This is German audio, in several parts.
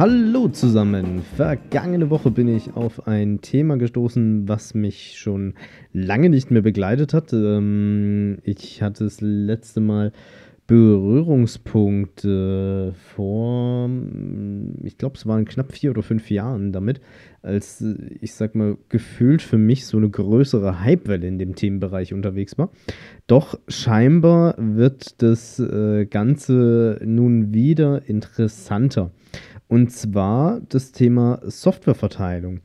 Hallo zusammen! Vergangene Woche bin ich auf ein Thema gestoßen, was mich schon lange nicht mehr begleitet hat. Ähm, ich hatte das letzte Mal Berührungspunkte vor, ich glaube, es waren knapp vier oder fünf Jahren damit, als ich sag mal, gefühlt für mich so eine größere Hypewelle in dem Themenbereich unterwegs war. Doch scheinbar wird das äh, Ganze nun wieder interessanter. Und zwar das Thema Softwareverteilung.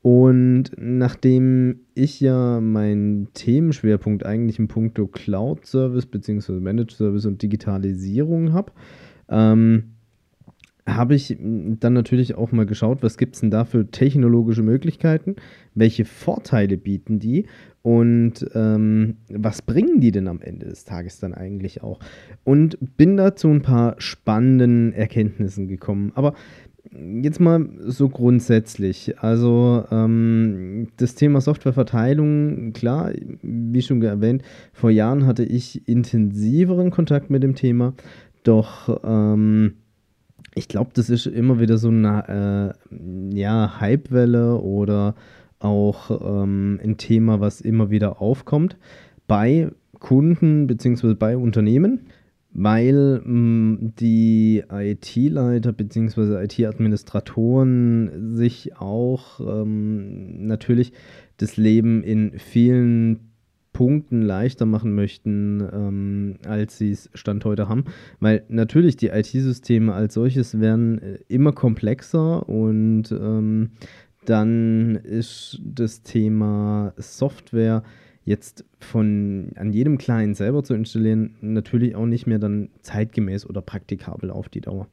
Und nachdem ich ja meinen Themenschwerpunkt eigentlich im Punkto Cloud Service bzw. Managed Service und Digitalisierung habe, ähm, habe ich dann natürlich auch mal geschaut, was gibt es denn da für technologische Möglichkeiten, welche Vorteile bieten die und ähm, was bringen die denn am Ende des Tages dann eigentlich auch. Und bin da zu ein paar spannenden Erkenntnissen gekommen. Aber jetzt mal so grundsätzlich. Also ähm, das Thema Softwareverteilung, klar, wie schon erwähnt, vor Jahren hatte ich intensiveren Kontakt mit dem Thema, doch ähm, ich glaube, das ist immer wieder so eine äh, ja, Hypewelle oder auch ähm, ein Thema, was immer wieder aufkommt bei Kunden bzw. bei Unternehmen, weil mh, mm, die IT-Leiter bzw. IT-Administratoren sich auch ähm, natürlich das Leben in vielen Punkten leichter machen möchten, ähm, als sie es Stand heute haben. Weil natürlich die IT-Systeme als solches werden äh, immer komplexer und ähm, dann ist das Thema Software jetzt von an jedem Client selber zu installieren natürlich auch nicht mehr dann zeitgemäß oder praktikabel auf die Dauer.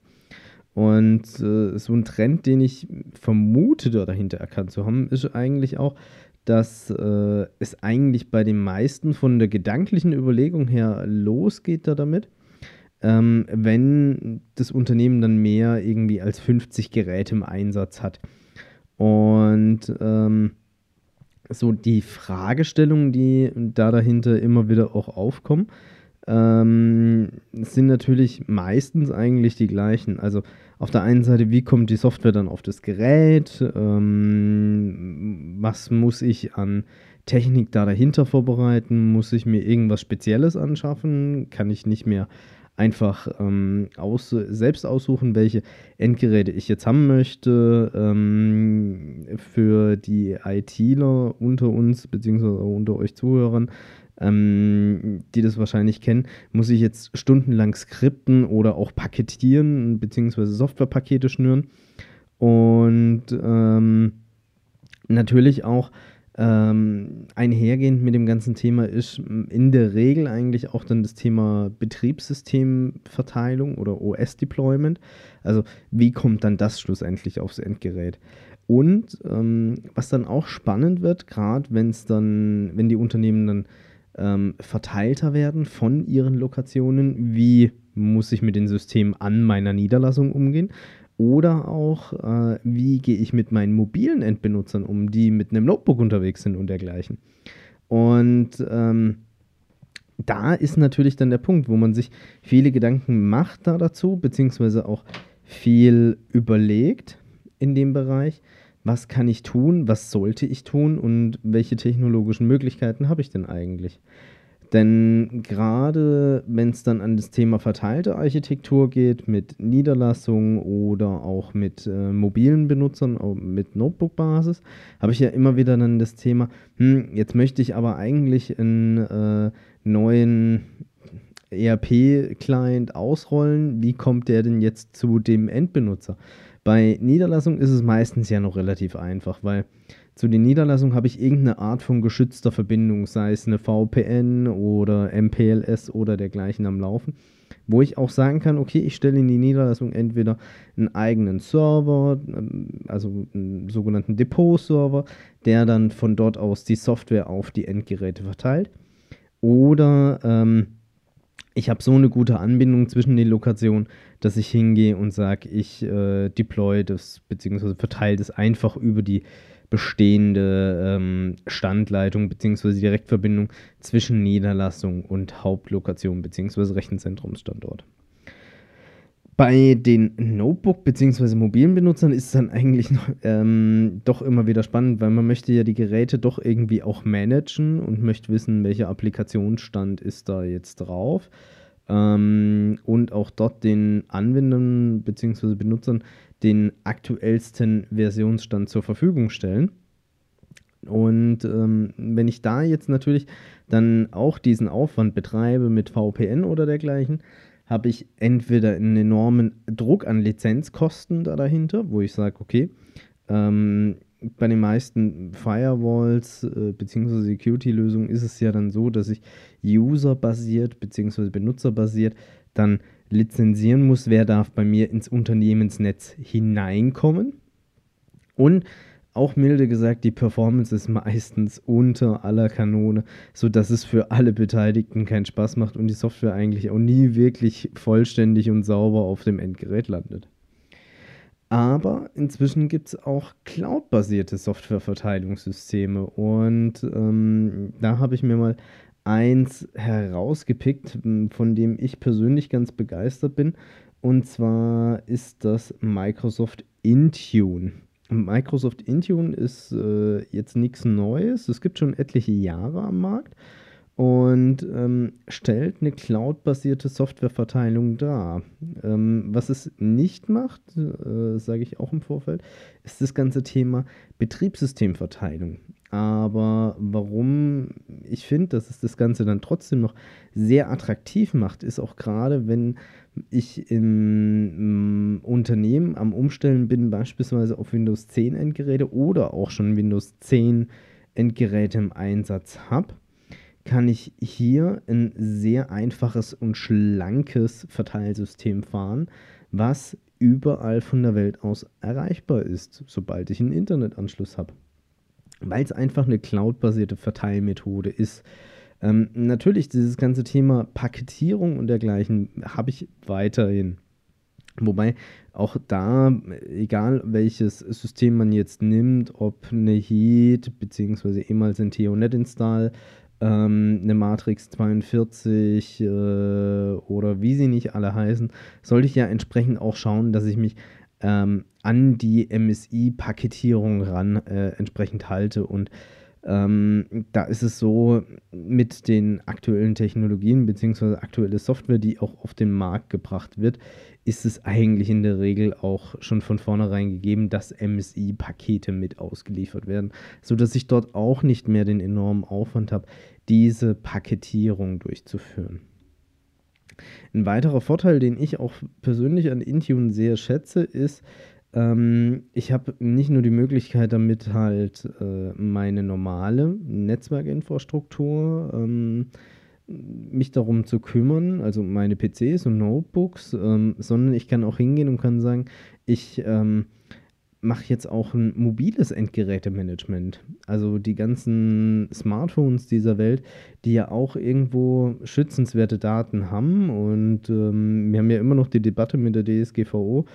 Und äh, so ein Trend, den ich vermute, dahinter erkannt zu haben, ist eigentlich auch, dass äh, es eigentlich bei den meisten von der gedanklichen Überlegung her losgeht da damit, ähm, wenn das Unternehmen dann mehr irgendwie als 50 Geräte im Einsatz hat. Und ähm, so die Fragestellungen, die da dahinter immer wieder auch aufkommen, ähm, sind natürlich meistens eigentlich die gleichen. Also auf der einen Seite, wie kommt die Software dann auf das Gerät? Ähm, was muss ich an Technik da dahinter vorbereiten? Muss ich mir irgendwas Spezielles anschaffen? Kann ich nicht mehr einfach ähm, aus, selbst aussuchen, welche Endgeräte ich jetzt haben möchte. Ähm, für die ITler unter uns, beziehungsweise unter euch Zuhörern, ähm, die das wahrscheinlich kennen, muss ich jetzt stundenlang skripten oder auch paketieren, beziehungsweise Softwarepakete schnüren. Und ähm, natürlich auch ähm, einhergehend mit dem ganzen Thema ist in der Regel eigentlich auch dann das Thema Betriebssystemverteilung oder OS-Deployment. Also wie kommt dann das schlussendlich aufs Endgerät? Und ähm, was dann auch spannend wird, gerade wenn es dann, wenn die Unternehmen dann ähm, verteilter werden von ihren Lokationen, wie muss ich mit dem System an meiner Niederlassung umgehen? Oder auch, äh, wie gehe ich mit meinen mobilen Endbenutzern um, die mit einem Notebook unterwegs sind und dergleichen. Und ähm, da ist natürlich dann der Punkt, wo man sich viele Gedanken macht da dazu, beziehungsweise auch viel überlegt in dem Bereich, was kann ich tun, was sollte ich tun und welche technologischen Möglichkeiten habe ich denn eigentlich. Denn gerade wenn es dann an das Thema verteilte Architektur geht, mit Niederlassungen oder auch mit äh, mobilen Benutzern, mit Notebook-Basis, habe ich ja immer wieder dann das Thema, hm, jetzt möchte ich aber eigentlich einen äh, neuen ERP-Client ausrollen. Wie kommt der denn jetzt zu dem Endbenutzer? Bei Niederlassung ist es meistens ja noch relativ einfach, weil zu den Niederlassungen habe ich irgendeine Art von geschützter Verbindung, sei es eine VPN oder MPLS oder dergleichen am Laufen, wo ich auch sagen kann, okay, ich stelle in die Niederlassung entweder einen eigenen Server, ähm, also einen sogenannten Depot-Server, der dann von dort aus die Software auf die Endgeräte verteilt, oder ähm, ich habe so eine gute Anbindung zwischen den Lokationen, dass ich hingehe und sage, ich äh, deploy das bzw. verteile das einfach über die bestehende ähm, Standleitung bzw. Direktverbindung zwischen Niederlassung und Hauptlokation bzw. Rechenzentrumsstandort. Bei den Notebook- bzw. mobilen Benutzern ist es dann eigentlich noch, ähm, doch immer wieder spannend, weil man möchte ja die Geräte doch irgendwie auch managen und möchte wissen, welcher Applikationsstand ist da jetzt drauf. Ähm, und auch dort den Anwendern bzw. Benutzern den aktuellsten Versionsstand zur Verfügung stellen. Und ähm, wenn ich da jetzt natürlich dann auch diesen Aufwand betreibe mit VPN oder dergleichen, habe ich entweder einen enormen Druck an Lizenzkosten da dahinter, wo ich sage, okay, ähm, bei den meisten Firewalls äh, bzw. Security-Lösungen ist es ja dann so, dass ich userbasiert bzw. benutzerbasiert dann lizenzieren muss, wer darf bei mir ins Unternehmensnetz hineinkommen. Und auch milde gesagt, die Performance ist meistens unter aller Kanone, sodass es für alle Beteiligten keinen Spaß macht und die Software eigentlich auch nie wirklich vollständig und sauber auf dem Endgerät landet. Aber inzwischen gibt es auch cloud-basierte Softwareverteilungssysteme und ähm, da habe ich mir mal eins herausgepickt, von dem ich persönlich ganz begeistert bin. Und zwar ist das Microsoft Intune. Microsoft Intune ist äh, jetzt nichts Neues. Es gibt schon etliche Jahre am Markt und ähm, stellt eine cloud-basierte Softwareverteilung dar. Ähm, was es nicht macht, äh, sage ich auch im Vorfeld, ist das ganze Thema Betriebssystemverteilung. Aber warum ich finde, dass es das Ganze dann trotzdem noch sehr attraktiv macht, ist auch gerade, wenn ich im, im Unternehmen am Umstellen bin, beispielsweise auf Windows 10 Endgeräte oder auch schon Windows 10 Endgeräte im Einsatz habe, kann ich hier ein sehr einfaches und schlankes Verteilsystem fahren, was überall von der Welt aus erreichbar ist, sobald ich einen Internetanschluss habe weil es einfach eine cloud-basierte Verteilmethode ist. Ähm, natürlich, dieses ganze Thema Paketierung und dergleichen habe ich weiterhin. Wobei auch da, egal welches System man jetzt nimmt, ob eine Heat bzw. ehemals ein Theonet Install, ähm, eine Matrix 42 äh, oder wie sie nicht alle heißen, sollte ich ja entsprechend auch schauen, dass ich mich ähm, an die MSI-Paketierung ran äh, entsprechend halte. Und ähm, da ist es so, mit den aktuellen Technologien bzw. aktuelle Software, die auch auf den Markt gebracht wird, ist es eigentlich in der Regel auch schon von vornherein gegeben, dass MSI-Pakete mit ausgeliefert werden, sodass ich dort auch nicht mehr den enormen Aufwand habe, diese Paketierung durchzuführen. Ein weiterer Vorteil, den ich auch persönlich an Intune sehr schätze, ist, ähm, ich habe nicht nur die Möglichkeit, damit halt äh, meine normale Netzwerkinfrastruktur ähm, mich darum zu kümmern, also meine PCs und Notebooks, ähm, sondern ich kann auch hingehen und kann sagen, ich ähm, mache jetzt auch ein mobiles Endgerätemanagement. Also die ganzen Smartphones dieser Welt, die ja auch irgendwo schützenswerte Daten haben. Und ähm, wir haben ja immer noch die Debatte mit der DSGVO.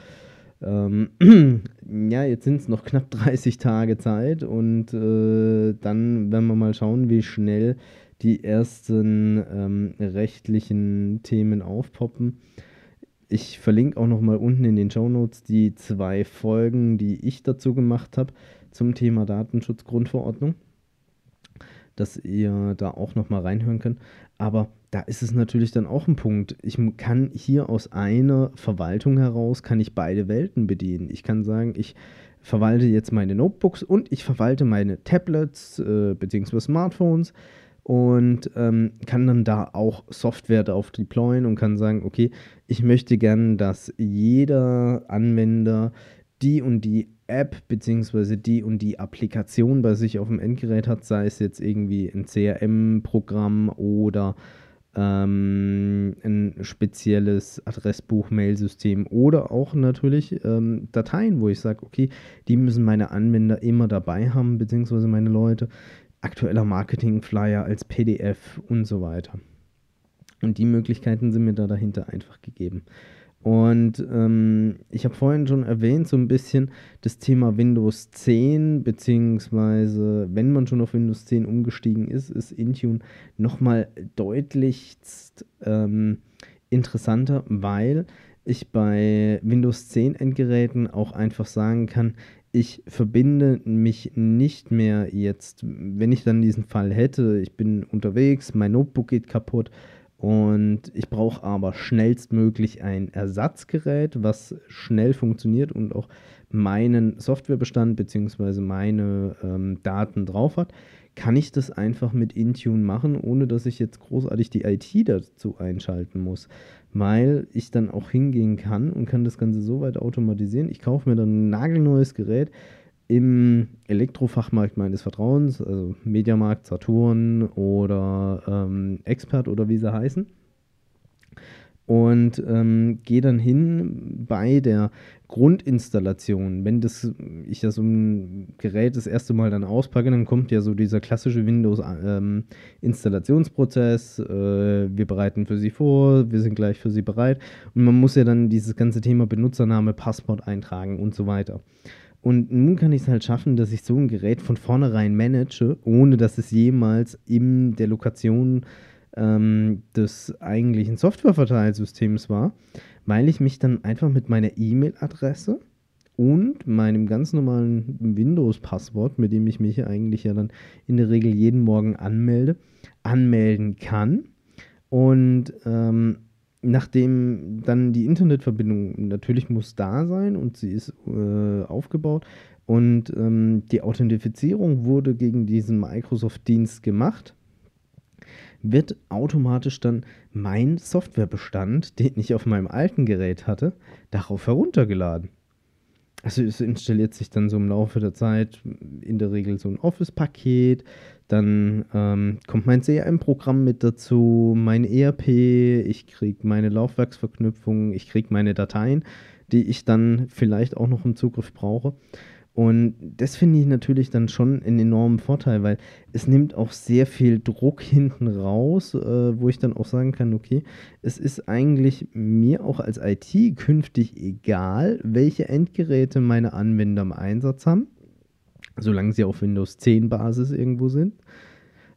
Ähm, ja, jetzt sind es noch knapp 30 Tage Zeit und äh, dann werden wir mal schauen, wie schnell die ersten ähm, rechtlichen Themen aufpoppen. Ich verlinke auch noch mal unten in den Show Notes die zwei Folgen, die ich dazu gemacht habe zum Thema Datenschutzgrundverordnung, dass ihr da auch noch mal reinhören könnt. Aber da ist es natürlich dann auch ein Punkt. Ich kann hier aus einer Verwaltung heraus kann ich beide Welten bedienen. Ich kann sagen, ich verwalte jetzt meine Notebooks und ich verwalte meine Tablets äh, bzw. Smartphones und ähm, kann dann da auch Software drauf deployen und kann sagen, okay, ich möchte gern, dass jeder Anwender die und die App bzw. die und die Applikation bei sich auf dem Endgerät hat, sei es jetzt irgendwie ein CRM-Programm oder ähm, ein spezielles Adressbuch-Mail-System oder auch natürlich ähm, Dateien, wo ich sage, okay, die müssen meine Anwender immer dabei haben, beziehungsweise meine Leute, aktueller Marketing-Flyer als PDF und so weiter. Und die Möglichkeiten sind mir da dahinter einfach gegeben. Und ähm, ich habe vorhin schon erwähnt, so ein bisschen das Thema Windows 10, beziehungsweise wenn man schon auf Windows 10 umgestiegen ist, ist Intune nochmal deutlichst ähm, interessanter, weil ich bei Windows 10 Endgeräten auch einfach sagen kann, ich verbinde mich nicht mehr jetzt, wenn ich dann diesen Fall hätte, ich bin unterwegs, mein Notebook geht kaputt und ich brauche aber schnellstmöglich ein Ersatzgerät, was schnell funktioniert und auch meinen Softwarebestand bzw. meine ähm, Daten drauf hat, kann ich das einfach mit Intune machen, ohne dass ich jetzt großartig die IT dazu einschalten muss, weil ich dann auch hingehen kann und kann das Ganze so weit automatisieren. Ich kaufe mir dann ein nagelneues Gerät, im Elektrofachmarkt meines Vertrauens, also Mediamarkt, Saturn oder ähm, Expert oder wie sie heißen. Und ähm, gehe dann hin bei der Grundinstallation. Wenn das, ich ja so ein Gerät das erste Mal dann auspacke, dann kommt ja so dieser klassische Windows-Installationsprozess. Ähm, äh, wir bereiten für Sie vor, wir sind gleich für Sie bereit. Und man muss ja dann dieses ganze Thema Benutzername, Passwort eintragen und so weiter. Und nun kann ich es halt schaffen, dass ich so ein Gerät von vornherein manage, ohne dass es jemals in der Lokation ähm, des eigentlichen Softwareverteilsystems war, weil ich mich dann einfach mit meiner E-Mail-Adresse und meinem ganz normalen Windows-Passwort, mit dem ich mich eigentlich ja dann in der Regel jeden Morgen anmelde, anmelden kann. Und ähm, nachdem dann die Internetverbindung natürlich muss da sein und sie ist äh, aufgebaut und ähm, die Authentifizierung wurde gegen diesen Microsoft-Dienst gemacht, wird automatisch dann mein Softwarebestand, den ich auf meinem alten Gerät hatte, darauf heruntergeladen. Also es installiert sich dann so im Laufe der Zeit in der Regel so ein Office-Paket, dann ähm, kommt mein CRM-Programm mit dazu, mein ERP, ich kriege meine Laufwerksverknüpfung, ich kriege meine Dateien, die ich dann vielleicht auch noch im Zugriff brauche. Und das finde ich natürlich dann schon einen enormen Vorteil, weil es nimmt auch sehr viel Druck hinten raus, äh, wo ich dann auch sagen kann, okay, es ist eigentlich mir auch als IT künftig egal, welche Endgeräte meine Anwender im Einsatz haben solange sie auf Windows 10 Basis irgendwo sind.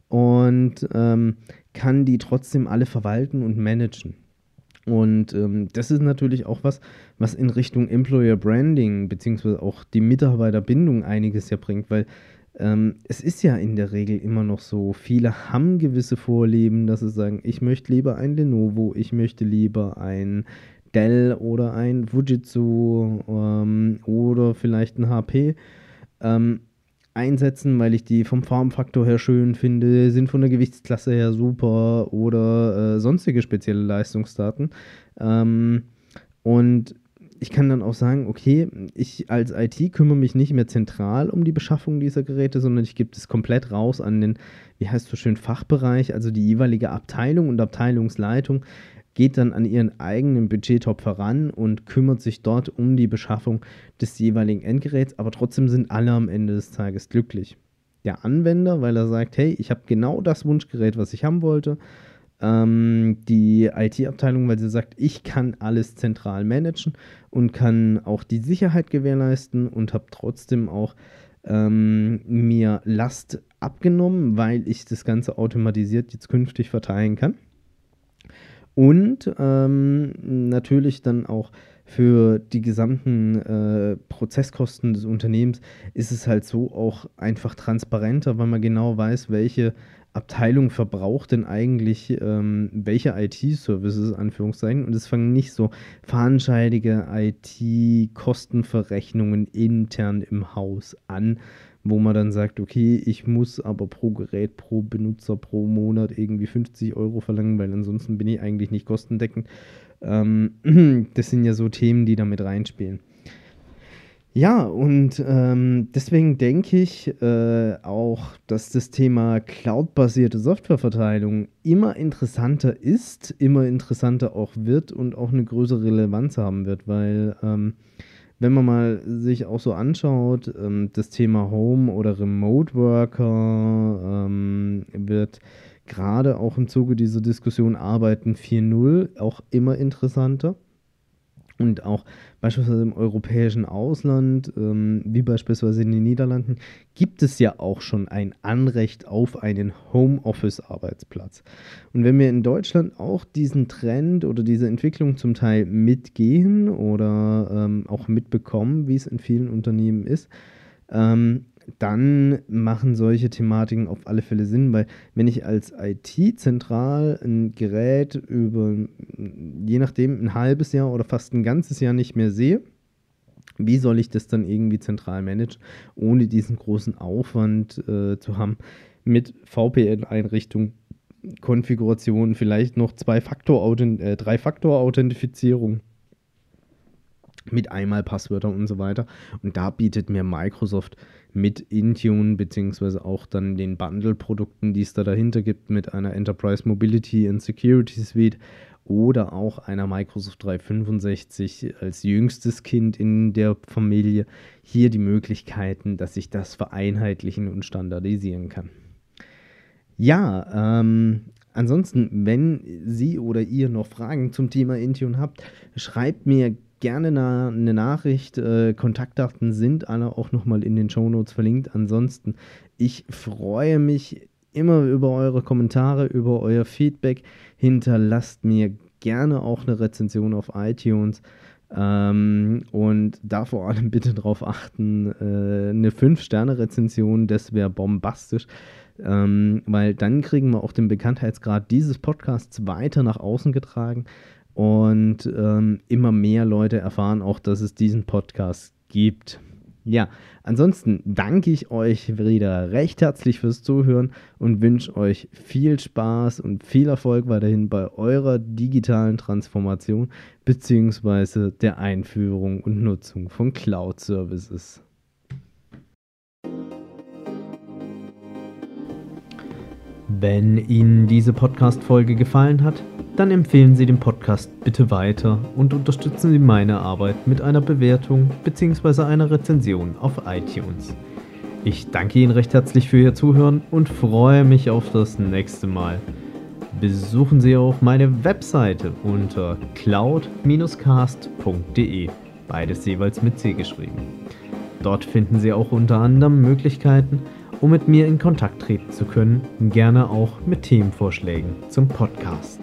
Und ähm, kann die trotzdem alle verwalten und managen. Und ähm, das ist natürlich auch was, was in Richtung Employer Branding beziehungsweise auch die Mitarbeiterbindung einiges ja bringt, weil ähm, es ist ja in der Regel immer noch so, viele haben gewisse Vorlieben, dass sie sagen, ich möchte lieber ein Lenovo, ich möchte lieber ein Dell oder ein Fujitsu ähm, oder vielleicht ein HP. Ähm, einsetzen, weil ich die vom Formfaktor her schön finde, sind von der Gewichtsklasse her super oder äh, sonstige spezielle Leistungsdaten. Ähm, und ich kann dann auch sagen, okay, ich als IT kümmere mich nicht mehr zentral um die Beschaffung dieser Geräte, sondern ich gebe es komplett raus an den, wie heißt so schön, Fachbereich, also die jeweilige Abteilung und Abteilungsleitung geht dann an ihren eigenen Budgettopf heran und kümmert sich dort um die Beschaffung des jeweiligen Endgeräts, aber trotzdem sind alle am Ende des Tages glücklich. Der Anwender, weil er sagt, hey, ich habe genau das Wunschgerät, was ich haben wollte. Ähm, die IT-Abteilung, weil sie sagt, ich kann alles zentral managen und kann auch die Sicherheit gewährleisten und habe trotzdem auch ähm, mir Last abgenommen, weil ich das Ganze automatisiert jetzt künftig verteilen kann. Und ähm, natürlich dann auch für die gesamten äh, Prozesskosten des Unternehmens ist es halt so auch einfach transparenter, weil man genau weiß, welche Abteilung verbraucht denn eigentlich ähm, welche IT-Services, Anführungszeichen. Und es fangen nicht so fahnenscheidige IT-Kostenverrechnungen intern im Haus an, wo man dann sagt, okay, ich muss aber pro Gerät, pro Benutzer, pro Monat irgendwie 50 Euro verlangen, weil ansonsten bin ich eigentlich nicht kostendeckend. Ähm, das sind ja so Themen, die da mit reinspielen. Ja, und ähm, deswegen denke ich äh, auch, dass das Thema cloud-basierte Softwareverteilung immer interessanter ist, immer interessanter auch wird und auch eine größere Relevanz haben wird, weil ähm, wenn man mal sich auch so anschaut, ähm, das Thema Home oder Remote Worker ähm, wird gerade auch im Zuge dieser Diskussion Arbeiten 4.0 auch immer interessanter. Und auch beispielsweise im europäischen Ausland, ähm, wie beispielsweise in den Niederlanden, gibt es ja auch schon ein Anrecht auf einen Homeoffice-Arbeitsplatz. Und wenn wir in Deutschland auch diesen Trend oder diese Entwicklung zum Teil mitgehen oder ähm, auch mitbekommen, wie es in vielen Unternehmen ist, ähm, dann machen solche Thematiken auf alle Fälle Sinn, weil wenn ich als IT zentral ein Gerät über, je nachdem, ein halbes Jahr oder fast ein ganzes Jahr nicht mehr sehe, wie soll ich das dann irgendwie zentral managen, ohne diesen großen Aufwand äh, zu haben mit VPN-Einrichtung, Konfiguration, vielleicht noch zwei Faktor äh, drei Faktor-Authentifizierung mit einmal Passwörter und so weiter. Und da bietet mir Microsoft mit Intune beziehungsweise auch dann den Bundle-Produkten, die es da dahinter gibt, mit einer Enterprise Mobility and Security Suite oder auch einer Microsoft 365 als jüngstes Kind in der Familie hier die Möglichkeiten, dass ich das vereinheitlichen und standardisieren kann. Ja, ähm, ansonsten, wenn Sie oder ihr noch Fragen zum Thema Intune habt, schreibt mir gerne eine, eine Nachricht. Äh, Kontaktdaten sind alle auch nochmal in den Show Notes verlinkt. Ansonsten, ich freue mich immer über eure Kommentare, über euer Feedback. Hinterlasst mir gerne auch eine Rezension auf iTunes. Ähm, und da vor allem bitte darauf achten, äh, eine 5-Sterne-Rezension, das wäre bombastisch. Ähm, weil dann kriegen wir auch den Bekanntheitsgrad dieses Podcasts weiter nach außen getragen. Und ähm, immer mehr Leute erfahren auch, dass es diesen Podcast gibt. Ja, ansonsten danke ich euch wieder recht herzlich fürs Zuhören und wünsche euch viel Spaß und viel Erfolg weiterhin bei eurer digitalen Transformation bzw. der Einführung und Nutzung von Cloud Services. Wenn Ihnen diese Podcast-Folge gefallen hat, dann empfehlen Sie den Podcast bitte weiter und unterstützen Sie meine Arbeit mit einer Bewertung bzw. einer Rezension auf iTunes. Ich danke Ihnen recht herzlich für Ihr Zuhören und freue mich auf das nächste Mal. Besuchen Sie auch meine Webseite unter cloud-cast.de, beides jeweils mit C geschrieben. Dort finden Sie auch unter anderem Möglichkeiten, um mit mir in Kontakt treten zu können, gerne auch mit Themenvorschlägen zum Podcast.